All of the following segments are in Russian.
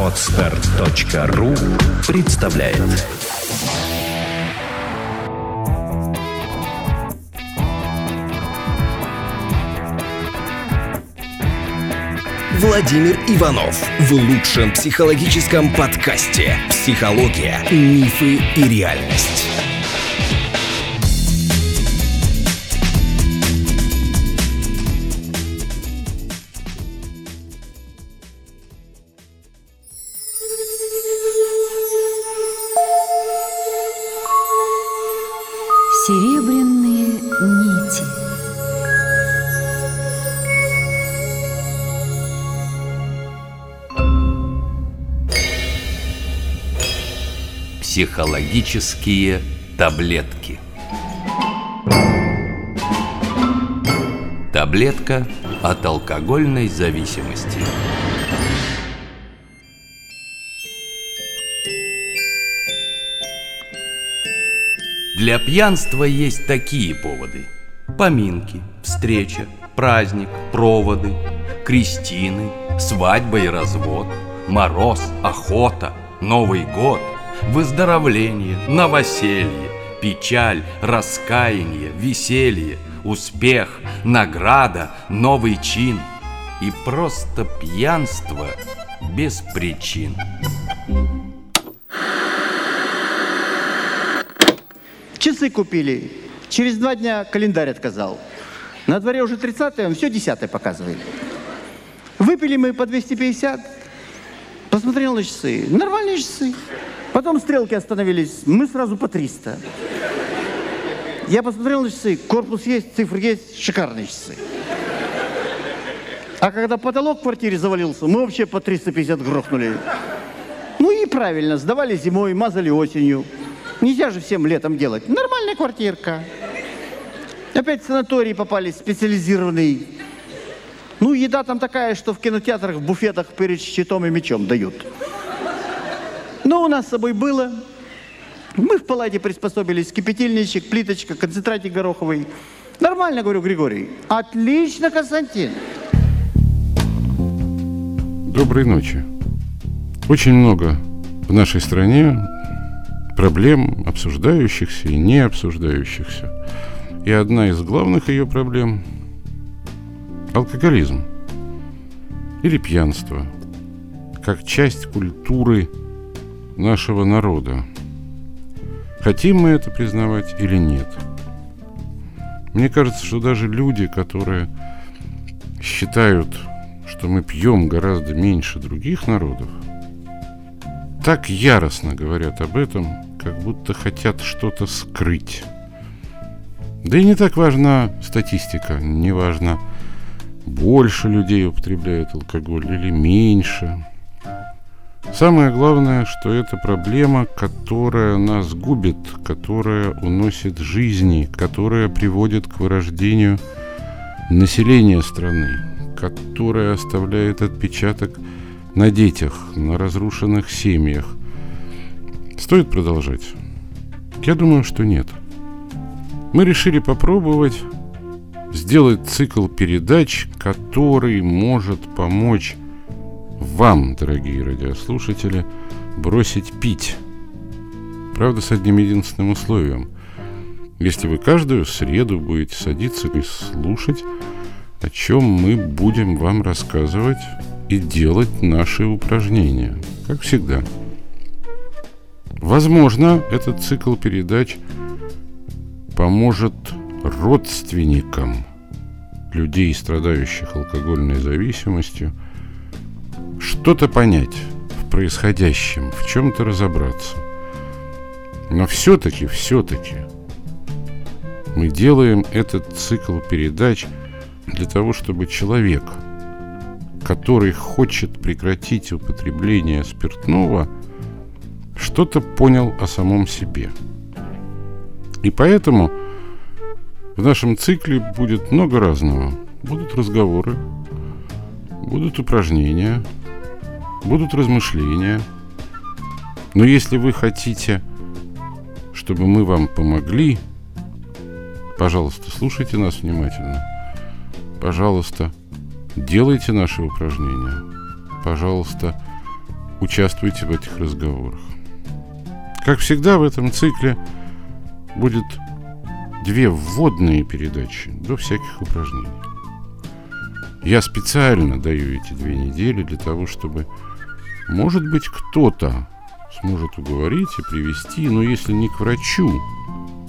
Отстар.ру представляет Владимир Иванов в лучшем психологическом подкасте «Психология, мифы и реальность». Психологические таблетки. Таблетка от алкогольной зависимости. Для пьянства есть такие поводы. Поминки, встреча, праздник, проводы, крестины, свадьба и развод, мороз, охота, Новый год, выздоровление, новоселье, печаль, раскаяние, веселье, успех, награда, новый чин и просто пьянство без причин. Часы купили. Через два дня календарь отказал. На дворе уже 30 он все 10 показывает. Выпили мы по 250. Посмотрел на часы. Нормальные часы. Потом стрелки остановились. Мы сразу по 300. Я посмотрел на часы. Корпус есть, цифры есть. Шикарные часы. А когда потолок в квартире завалился, мы вообще по 350 грохнули. Ну и правильно, сдавали зимой, мазали осенью. Нельзя же всем летом делать. Нормальная квартирка. Опять в санаторий попали специализированный. Ну, еда там такая, что в кинотеатрах, в буфетах перед щитом и мечом дают. Но у нас с собой было. Мы в палате приспособились. Кипятильничек, плиточка, концентратик гороховый. Нормально, говорю, Григорий. Отлично, Константин. Доброй ночи. Очень много в нашей стране проблем, обсуждающихся и не обсуждающихся. И одна из главных ее проблем – алкоголизм или пьянство, как часть культуры нашего народа. Хотим мы это признавать или нет? Мне кажется, что даже люди, которые считают, что мы пьем гораздо меньше других народов, так яростно говорят об этом, как будто хотят что-то скрыть. Да и не так важна статистика, не важно, больше людей употребляют алкоголь или меньше. Самое главное, что это проблема, которая нас губит, которая уносит жизни, которая приводит к вырождению населения страны, которая оставляет отпечаток на детях, на разрушенных семьях. Стоит продолжать? Я думаю, что нет. Мы решили попробовать сделать цикл передач, который может помочь вам, дорогие радиослушатели, бросить пить. Правда, с одним единственным условием. Если вы каждую среду будете садиться и слушать, о чем мы будем вам рассказывать и делать наши упражнения, как всегда. Возможно, этот цикл передач поможет родственникам людей, страдающих алкогольной зависимостью, что-то понять в происходящем, в чем-то разобраться. Но все-таки, все-таки мы делаем этот цикл передач для того, чтобы человек – который хочет прекратить употребление спиртного, что-то понял о самом себе. И поэтому в нашем цикле будет много разного. Будут разговоры, будут упражнения, будут размышления. Но если вы хотите, чтобы мы вам помогли, пожалуйста, слушайте нас внимательно. Пожалуйста, делайте наши упражнения. Пожалуйста, участвуйте в этих разговорах. Как всегда в этом цикле будет две вводные передачи до всяких упражнений. Я специально даю эти две недели для того, чтобы, может быть, кто-то сможет уговорить и привести, но если не к врачу,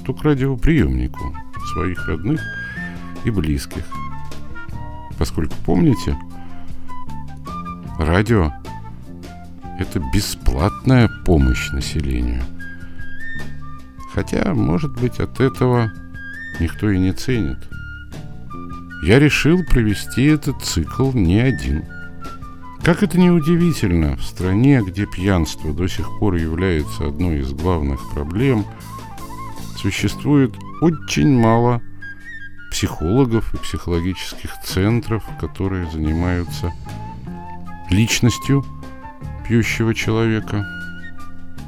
то к радиоприемнику своих родных и близких. Поскольку, помните, радио – это бесплатная помощь населению. Хотя, может быть, от этого никто и не ценит. Я решил провести этот цикл не один. Как это не удивительно, в стране, где пьянство до сих пор является одной из главных проблем, существует очень мало психологов и психологических центров, которые занимаются личностью пьющего человека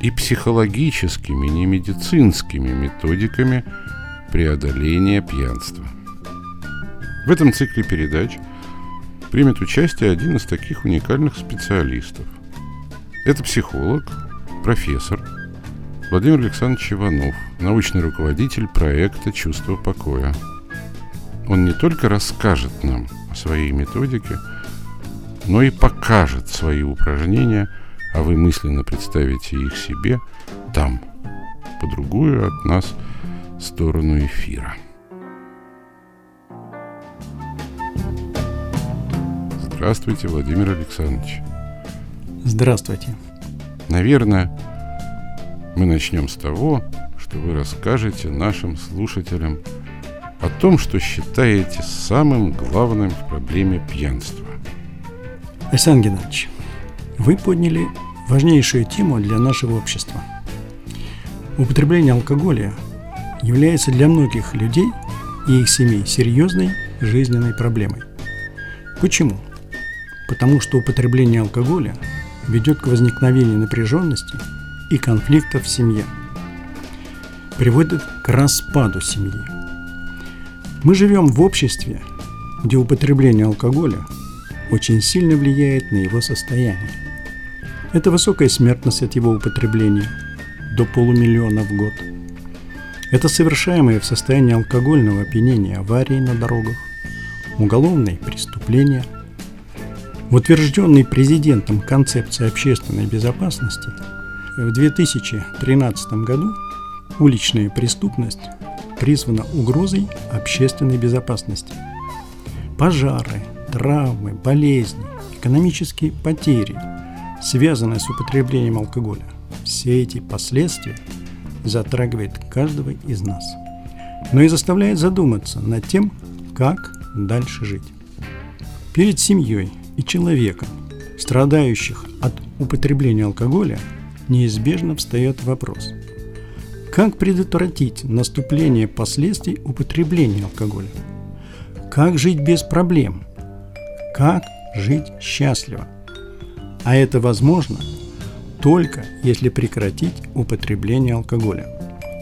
и психологическими, не медицинскими методиками преодоления пьянства. В этом цикле передач примет участие один из таких уникальных специалистов. Это психолог, профессор Владимир Александрович Иванов, научный руководитель проекта «Чувство покоя». Он не только расскажет нам о своей методике, но и покажет свои упражнения, а вы мысленно представите их себе там, по другую от нас сторону эфира. Здравствуйте, Владимир Александрович. Здравствуйте. Наверное, мы начнем с того, что вы расскажете нашим слушателям о том, что считаете самым главным в проблеме пьянства. Александр Геннадьевич, вы подняли важнейшую тему для нашего общества. Употребление алкоголя является для многих людей и их семей серьезной жизненной проблемой. Почему? Потому что употребление алкоголя ведет к возникновению напряженности и конфликтов в семье, приводит к распаду семьи. Мы живем в обществе, где употребление алкоголя очень сильно влияет на его состояние. Это высокая смертность от его употребления до полумиллиона в год. Это совершаемые в состоянии алкогольного опьянения аварии на дорогах, уголовные преступления. В утвержденной президентом концепции общественной безопасности в 2013 году уличная преступность призвана угрозой общественной безопасности. Пожары, травмы, болезни, экономические потери, связанные с употреблением алкоголя. Все эти последствия затрагивают каждого из нас, но и заставляет задуматься над тем, как дальше жить. Перед семьей и человеком, страдающих от употребления алкоголя, неизбежно встает вопрос – как предотвратить наступление последствий употребления алкоголя? Как жить без проблем? Как жить счастливо? А это возможно только если прекратить употребление алкоголя.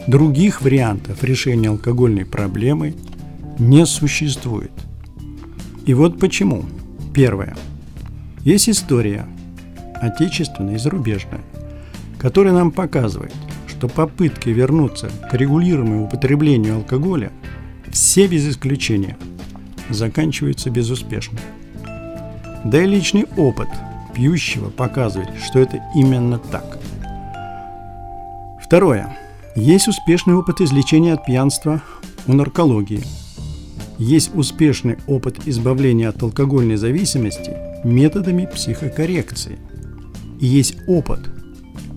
Других вариантов решения алкогольной проблемы не существует. И вот почему. Первое. Есть история, отечественная и зарубежная, которая нам показывает, что попытки вернуться к регулируемому употреблению алкоголя все без исключения заканчиваются безуспешно. Да и личный опыт пьющего показывает, что это именно так. Второе. Есть успешный опыт излечения от пьянства у наркологии. Есть успешный опыт избавления от алкогольной зависимости методами психокоррекции. И есть опыт –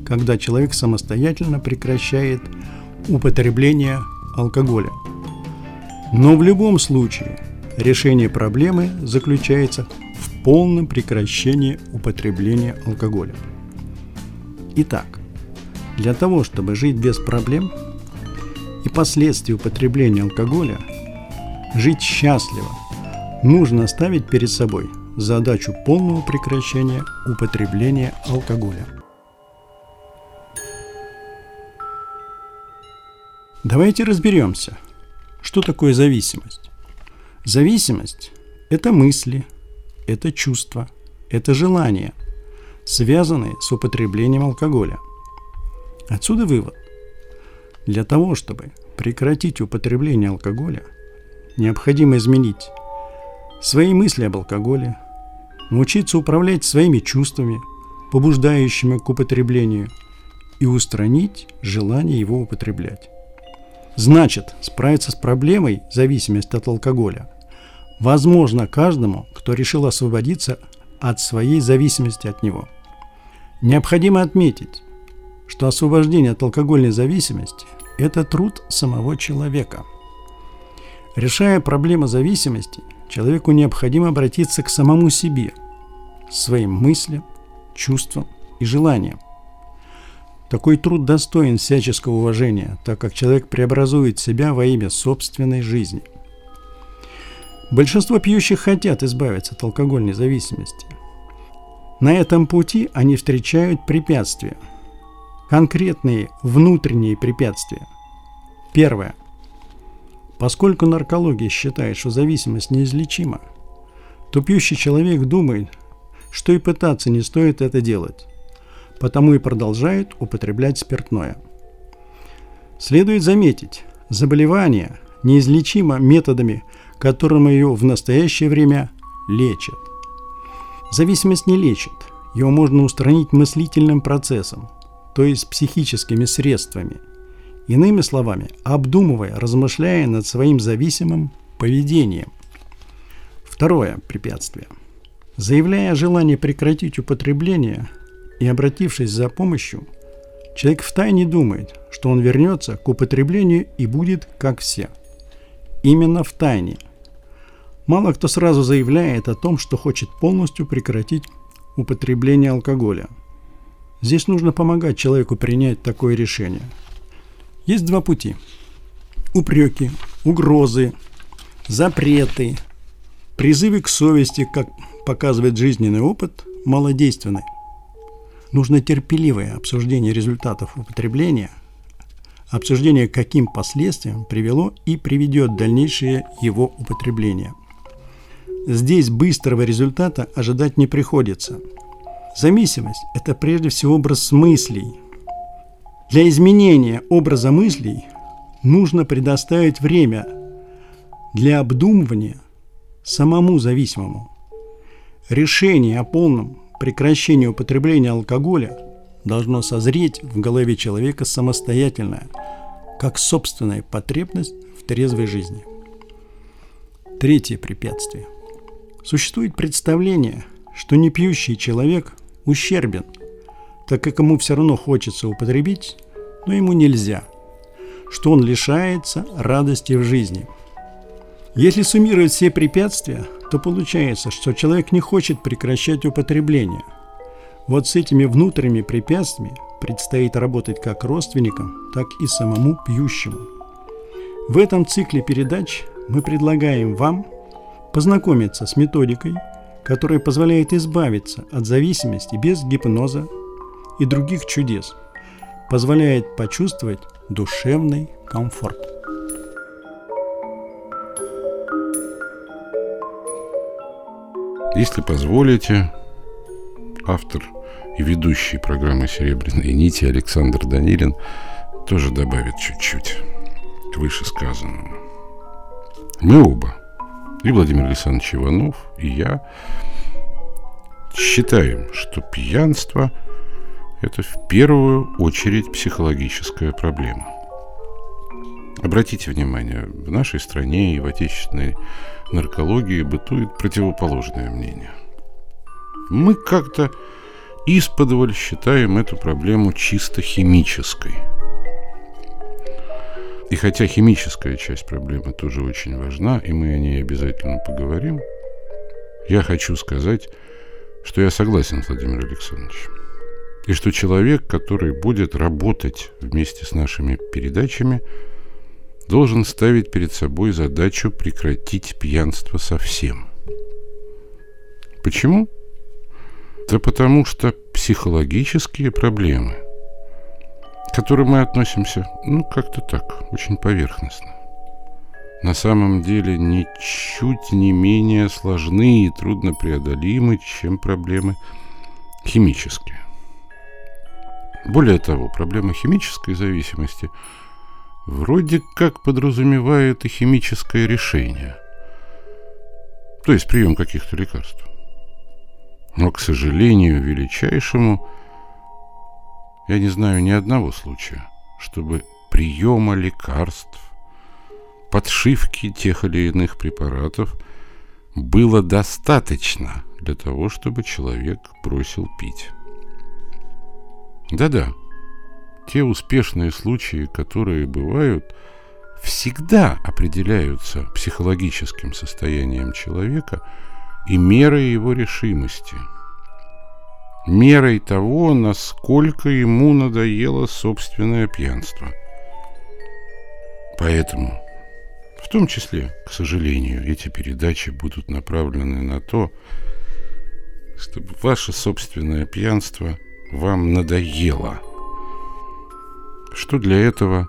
когда человек самостоятельно прекращает употребление алкоголя. Но в любом случае решение проблемы заключается полном прекращении употребления алкоголя. Итак, для того, чтобы жить без проблем и последствий употребления алкоголя, жить счастливо, нужно ставить перед собой задачу полного прекращения употребления алкоголя. Давайте разберемся, что такое зависимость. Зависимость – это мысли, это чувства, это желания, связанные с употреблением алкоголя. Отсюда вывод. Для того, чтобы прекратить употребление алкоголя, необходимо изменить свои мысли об алкоголе, научиться управлять своими чувствами, побуждающими к употреблению, и устранить желание его употреблять. Значит, справиться с проблемой зависимости от алкоголя возможно каждому, кто решил освободиться от своей зависимости от него. Необходимо отметить, что освобождение от алкогольной зависимости – это труд самого человека. Решая проблему зависимости, человеку необходимо обратиться к самому себе, своим мыслям, чувствам и желаниям. Такой труд достоин всяческого уважения, так как человек преобразует себя во имя собственной жизни. Большинство пьющих хотят избавиться от алкогольной зависимости. На этом пути они встречают препятствия. Конкретные внутренние препятствия. Первое. Поскольку наркология считает, что зависимость неизлечима, то пьющий человек думает, что и пытаться не стоит это делать, потому и продолжает употреблять спиртное. Следует заметить, заболевание неизлечимо методами, которыми ее в настоящее время лечат. Зависимость не лечит, ее можно устранить мыслительным процессом, то есть психическими средствами – Иными словами, обдумывая, размышляя над своим зависимым поведением. Второе препятствие. Заявляя желание прекратить употребление и обратившись за помощью, человек втайне думает, что он вернется к употреблению и будет как все. Именно в тайне. Мало кто сразу заявляет о том, что хочет полностью прекратить употребление алкоголя. Здесь нужно помогать человеку принять такое решение – есть два пути. Упреки, угрозы, запреты, призывы к совести, как показывает жизненный опыт, малодейственны. Нужно терпеливое обсуждение результатов употребления, обсуждение, каким последствиям привело и приведет дальнейшее его употребление. Здесь быстрого результата ожидать не приходится. Зависимость – это прежде всего образ мыслей – для изменения образа мыслей нужно предоставить время для обдумывания самому зависимому. Решение о полном прекращении употребления алкоголя должно созреть в голове человека самостоятельно, как собственная потребность в трезвой жизни. Третье препятствие. Существует представление, что непьющий человек ущербен – так как ему все равно хочется употребить, но ему нельзя, что он лишается радости в жизни. Если суммировать все препятствия, то получается, что человек не хочет прекращать употребление. Вот с этими внутренними препятствиями предстоит работать как родственникам, так и самому пьющему. В этом цикле передач мы предлагаем вам познакомиться с методикой, которая позволяет избавиться от зависимости без гипноза, и других чудес, позволяет почувствовать душевный комфорт. Если позволите, автор и ведущий программы «Серебряные нити» Александр Данилин тоже добавит чуть-чуть к вышесказанному. Мы оба, и Владимир Александрович Иванов, и я, считаем, что пьянство – это в первую очередь психологическая проблема. Обратите внимание, в нашей стране и в отечественной наркологии бытует противоположное мнение. Мы как-то исподволь считаем эту проблему чисто химической. И хотя химическая часть проблемы тоже очень важна, и мы о ней обязательно поговорим, я хочу сказать, что я согласен с Владимиром Александровичем. И что человек, который будет работать вместе с нашими передачами, должен ставить перед собой задачу прекратить пьянство совсем. Почему? Да потому что психологические проблемы, к которым мы относимся, ну, как-то так, очень поверхностно. на самом деле ничуть не менее сложны и труднопреодолимы, чем проблемы химические. Более того, проблема химической зависимости вроде как подразумевает и химическое решение, то есть прием каких-то лекарств. Но, к сожалению, величайшему, я не знаю ни одного случая, чтобы приема лекарств, подшивки тех или иных препаратов было достаточно для того, чтобы человек бросил пить. Да-да, те успешные случаи, которые бывают, всегда определяются психологическим состоянием человека и мерой его решимости, мерой того, насколько ему надоело собственное пьянство. Поэтому, в том числе, к сожалению, эти передачи будут направлены на то, чтобы ваше собственное пьянство – вам надоело. Что для этого,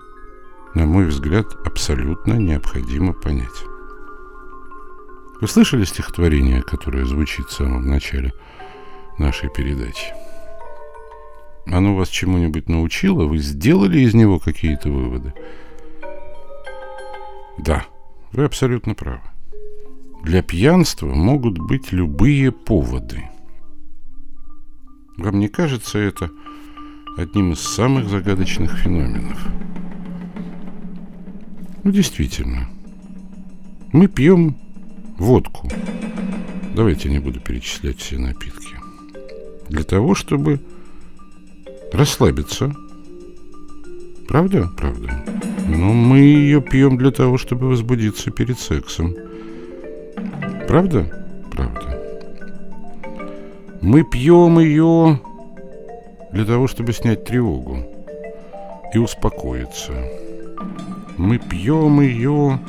на мой взгляд, абсолютно необходимо понять. Вы слышали стихотворение, которое звучит в самом начале нашей передачи? Оно вас чему-нибудь научило? Вы сделали из него какие-то выводы? Да, вы абсолютно правы. Для пьянства могут быть любые поводы – вам не кажется это одним из самых загадочных феноменов? Ну, действительно. Мы пьем водку. Давайте не буду перечислять все напитки. Для того, чтобы расслабиться. Правда? Правда. Но мы ее пьем для того, чтобы возбудиться перед сексом. Правда? Правда. Мы пьем ее для того, чтобы снять тревогу и успокоиться. Мы пьем ее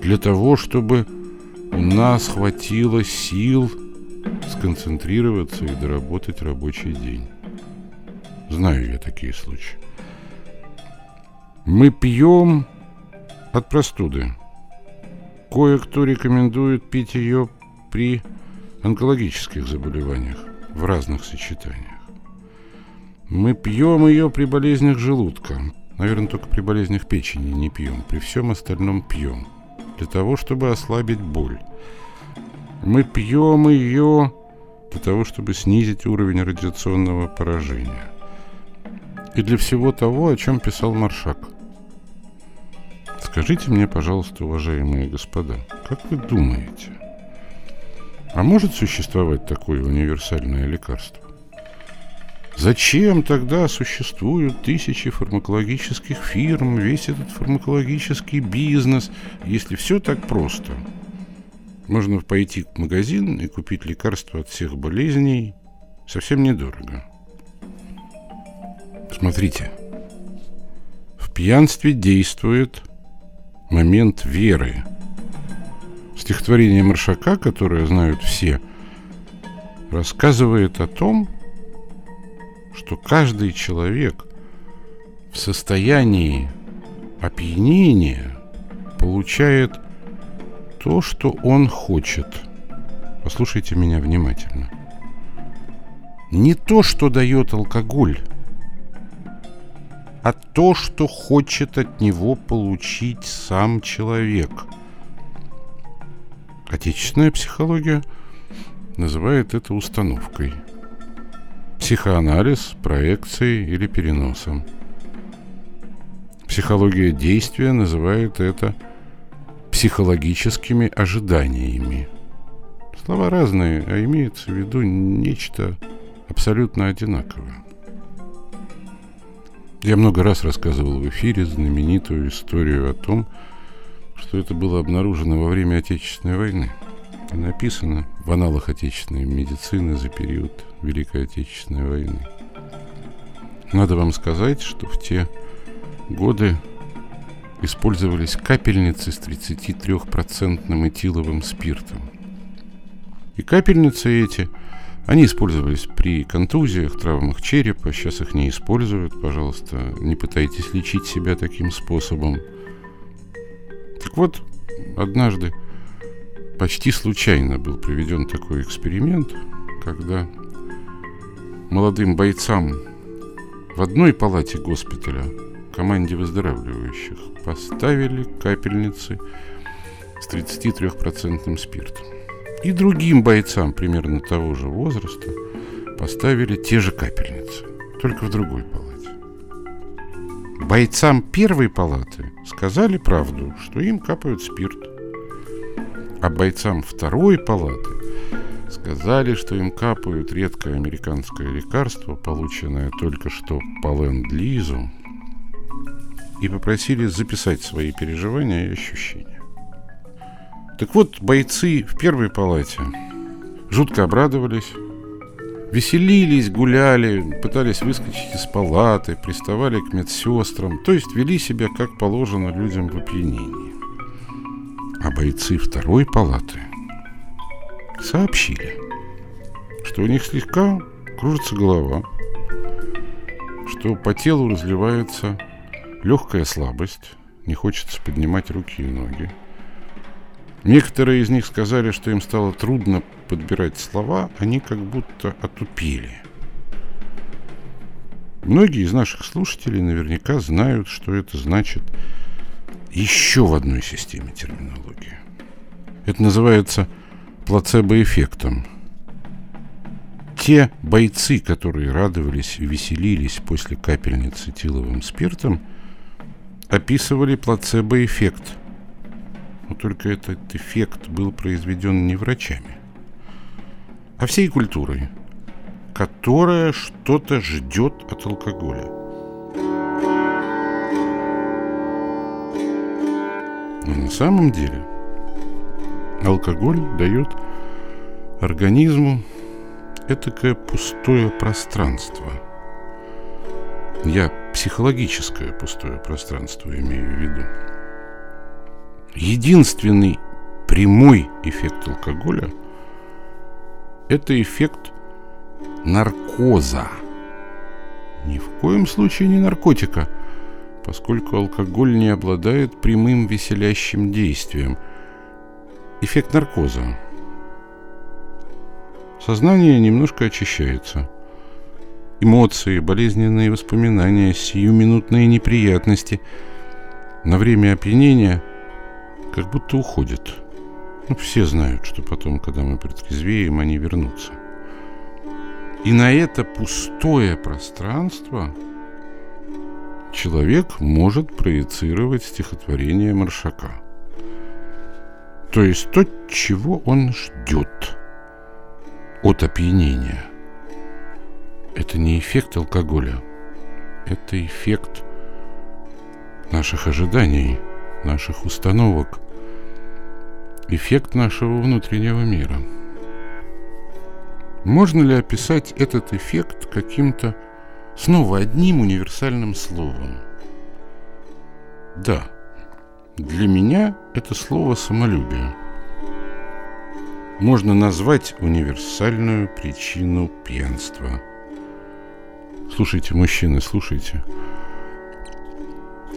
для того, чтобы у нас хватило сил сконцентрироваться и доработать рабочий день. Знаю я такие случаи. Мы пьем от простуды. Кое-кто рекомендует пить ее при онкологических заболеваниях в разных сочетаниях. Мы пьем ее при болезнях желудка. Наверное, только при болезнях печени не пьем. При всем остальном пьем. Для того, чтобы ослабить боль. Мы пьем ее для того, чтобы снизить уровень радиационного поражения. И для всего того, о чем писал Маршак. Скажите мне, пожалуйста, уважаемые господа, как вы думаете, а может существовать такое универсальное лекарство? Зачем тогда существуют тысячи фармакологических фирм, весь этот фармакологический бизнес, если все так просто? Можно пойти в магазин и купить лекарства от всех болезней. Совсем недорого. Смотрите, в пьянстве действует момент веры – Стихотворение Маршака, которое знают все, рассказывает о том, что каждый человек в состоянии опьянения получает то, что он хочет. Послушайте меня внимательно. Не то, что дает алкоголь, а то, что хочет от него получить сам человек – Отечественная психология называет это установкой. Психоанализ проекцией или переносом. Психология действия называет это психологическими ожиданиями. Слова разные, а имеется в виду нечто абсолютно одинаковое. Я много раз рассказывал в эфире знаменитую историю о том, что это было обнаружено во время Отечественной войны. И написано в аналах отечественной медицины за период Великой Отечественной войны. Надо вам сказать, что в те годы использовались капельницы с 33% этиловым спиртом. И капельницы эти, они использовались при контузиях, травмах черепа, сейчас их не используют, пожалуйста, не пытайтесь лечить себя таким способом – Так вот, однажды почти случайно был проведен такой эксперимент, когда молодым бойцам в одной палате госпиталя команде выздоравливающих поставили капельницы с 33% спиртом. И другим бойцам примерно того же возраста поставили те же капельницы, только в другой палате. Бойцам первой палаты сказали правду, что им капают спирт. А бойцам второй палаты сказали, что им капают редкое американское лекарство, полученное только что по ленд-лизу, и попросили записать свои переживания и ощущения. Так вот, бойцы в первой палате жутко обрадовались, веселились, гуляли, пытались выскочить из палаты, приставали к медсестрам, то есть вели себя как положено людям в опьянении. А бойцы второй палаты сообщили, что у них слегка кружится голова, что по телу разливается легкая слабость, не хочется поднимать руки и ноги. Некоторые из них сказали, что им стало трудно подбирать слова, они как будто отупели. Многие из наших слушателей наверняка знают, что это значит еще в одной системе терминологии. Это называется плацебо-эффектом. Те бойцы, которые радовались веселились после капельницы тиловым спиртом – описывали плацебо-эффект. Но только этот эффект был произведен не врачами, а всей культурой, которая что-то ждет от алкоголя. Но на самом деле алкоголь дает организму этакое пустое пространство. Я психологическое пустое пространство имею в виду. Единственный прямой эффект алкоголя – это эффект наркоза. Ни в коем случае не наркотика, поскольку алкоголь не обладает прямым веселящим действием. Эффект наркоза. Сознание немножко очищается – эмоции, болезненные воспоминания, сиюминутные неприятности на время опьянения как будто уходят. Ну, все знают, что потом, когда мы протрезвеем, они вернутся. И на это пустое пространство человек может проецировать стихотворение Маршака. То есть то, чего он ждет от опьянения – это не эффект алкоголя. Это эффект наших ожиданий, наших установок. Эффект нашего внутреннего мира. Можно ли описать этот эффект каким-то снова одним универсальным словом? Да, для меня это слово самолюбие. Можно назвать универсальную причину пьянства – Слушайте, мужчины, слушайте.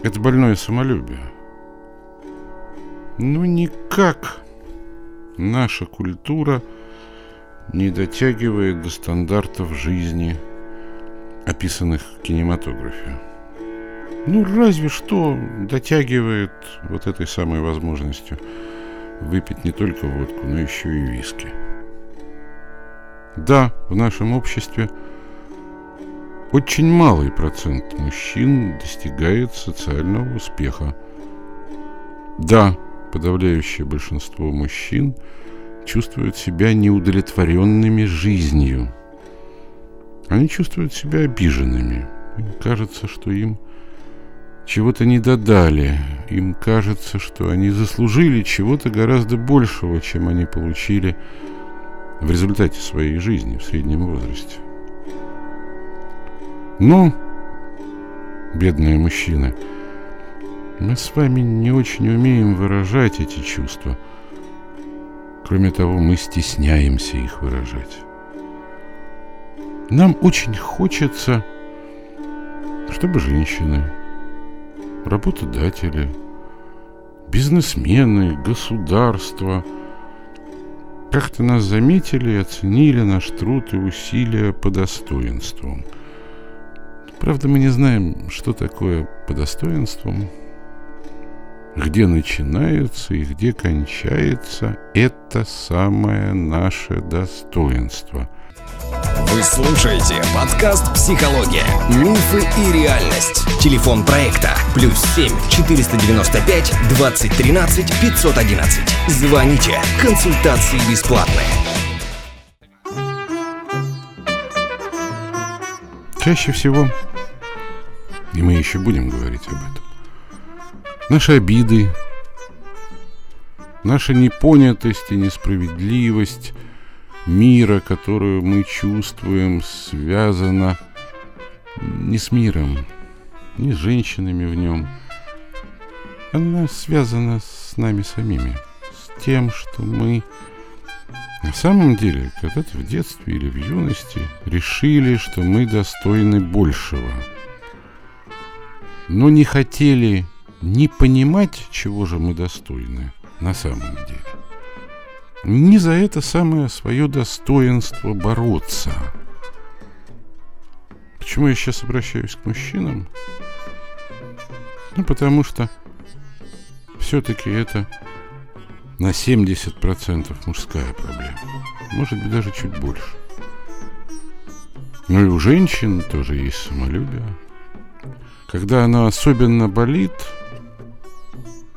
Это больное самолюбие. Ну, никак наша культура не дотягивает до стандартов жизни, описанных в кинематографе. Ну, разве что дотягивает вот этой самой возможностью выпить не только водку, но еще и виски. Да, в нашем обществе – очень малый процент мужчин достигает социального успеха. Да, подавляющее большинство мужчин чувствуют себя неудовлетворенными жизнью. Они чувствуют себя обиженными. Им кажется, что им чего-то не додали. Им кажется, что они заслужили чего-то гораздо большего, чем они получили в результате своей жизни в среднем возрасте. Ну, бедные мужчины, мы с вами не очень умеем выражать эти чувства. Кроме того, мы стесняемся их выражать. Нам очень хочется, чтобы женщины, работодатели, бизнесмены, государство как-то нас заметили и оценили наш труд и усилия по достоинству. Правда, мы не знаем, что такое по достоинствам, где начинается и где кончается это самое наше достоинство. Вы слушаете подкаст «Психология. Мифы и реальность». Телефон проекта «Плюс 7 495 2013 511». Звоните. Консультации бесплатные. Чаще всего, и мы еще будем говорить об этом, наши обиды, наша непонятость и несправедливость мира, которую мы чувствуем, связана не с миром, не с женщинами в нем. Она связана с нами самими, с тем, что мы на самом деле когда-то в детстве или в юности решили, что мы достойны большего, но не хотели не понимать, чего же мы достойны на самом деле. Не за это самое свое достоинство бороться. Почему я сейчас обращаюсь к мужчинам? Ну, потому что все-таки это на 70% мужская проблема. Может быть, даже чуть больше. Но и у женщин тоже есть самолюбие. Когда она особенно болит,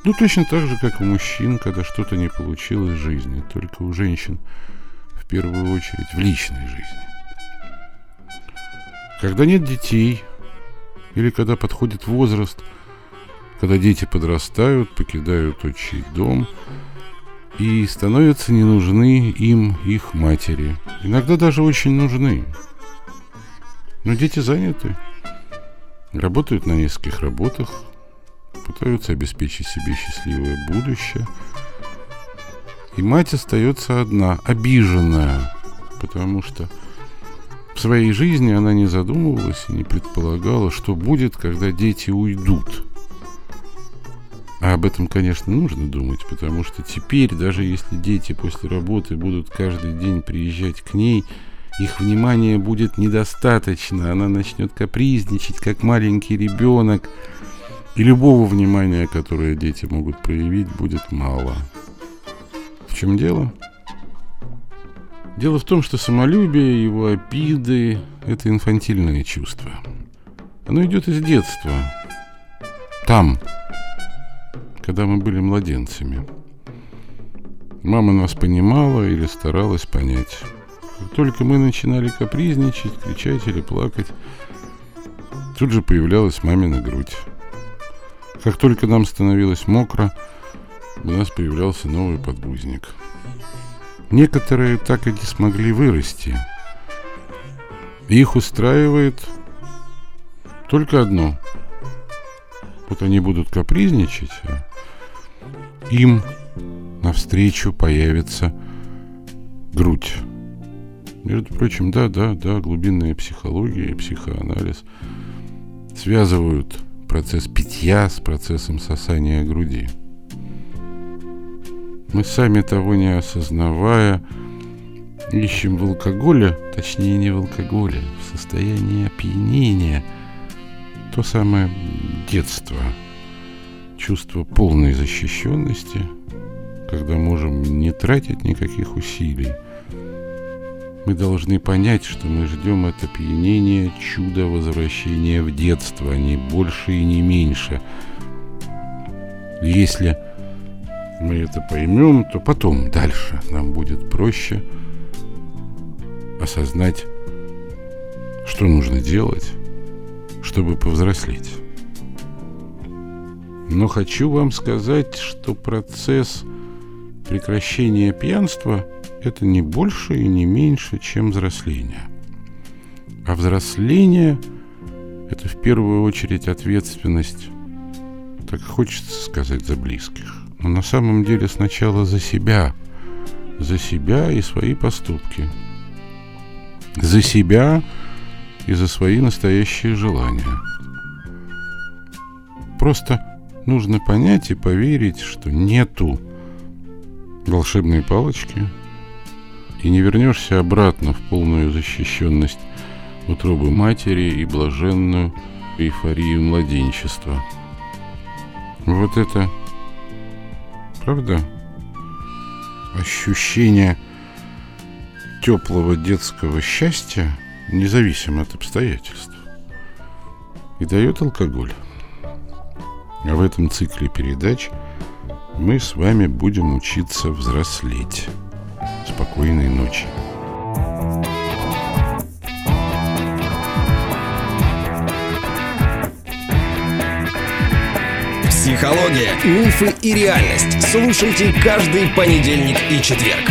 ну, точно так же, как у мужчин, когда что-то не получилось в жизни, только у женщин в первую очередь в личной жизни. Когда нет детей, или когда подходит возраст, когда дети подрастают, покидают отчий дом и становятся не нужны им их матери. Иногда даже очень нужны. Но дети заняты, работают на нескольких работах, пытаются обеспечить себе счастливое будущее. И мать остается одна, обиженная, потому что в своей жизни она не задумывалась и не предполагала, что будет, когда дети уйдут. А об этом, конечно, нужно думать, потому что теперь, даже если дети после работы будут каждый день приезжать к ней, их внимания будет недостаточно, она начнет капризничать, как маленький ребенок, и любого внимания, которое дети могут проявить, будет мало. В чем дело? Дело в том, что самолюбие, его обиды – это инфантильное чувство. Оно идет из детства. Там, когда мы были младенцами. Мама нас понимала или старалась понять. Только мы начинали капризничать, кричать или плакать, тут же появлялась мамина грудь. Как только нам становилось мокро, у нас появлялся новый подгузник. Некоторые так и не смогли вырасти. Их устраивает только одно. Вот они будут капризничать, а им навстречу появится грудь. Между прочим, да, да, да, глубинная психология и психоанализ связывают процесс питья с процессом сосания груди. Мы сами того не осознавая, ищем в алкоголе, точнее не в алкоголе, в состоянии опьянения, то самое детство, чувство полной защищенности, когда можем не тратить никаких усилий – мы должны понять, что мы ждем от опьянения чудо возвращения в детство, не больше и не меньше. Если мы это поймем, то потом, дальше, нам будет проще осознать, что нужно делать, чтобы повзрослеть. Но хочу вам сказать, что процесс прекращения пьянства – это не больше и не меньше, чем взросление. А взросление – это в первую очередь ответственность, так хочется сказать, за близких. Но на самом деле сначала за себя, за себя и свои поступки. За себя и за свои настоящие желания. Просто нужно понять и поверить, что нету волшебной палочки, и не вернешься обратно в полную защищенность утробы матери и блаженную эйфорию младенчества. Вот это, правда, ощущение теплого детского счастья, независимо от обстоятельств, и дает алкоголь. А в этом цикле передач мы с вами будем учиться взрослеть. Спокойной ночи. Психология, мифы и реальность. Слушайте каждый понедельник и четверг.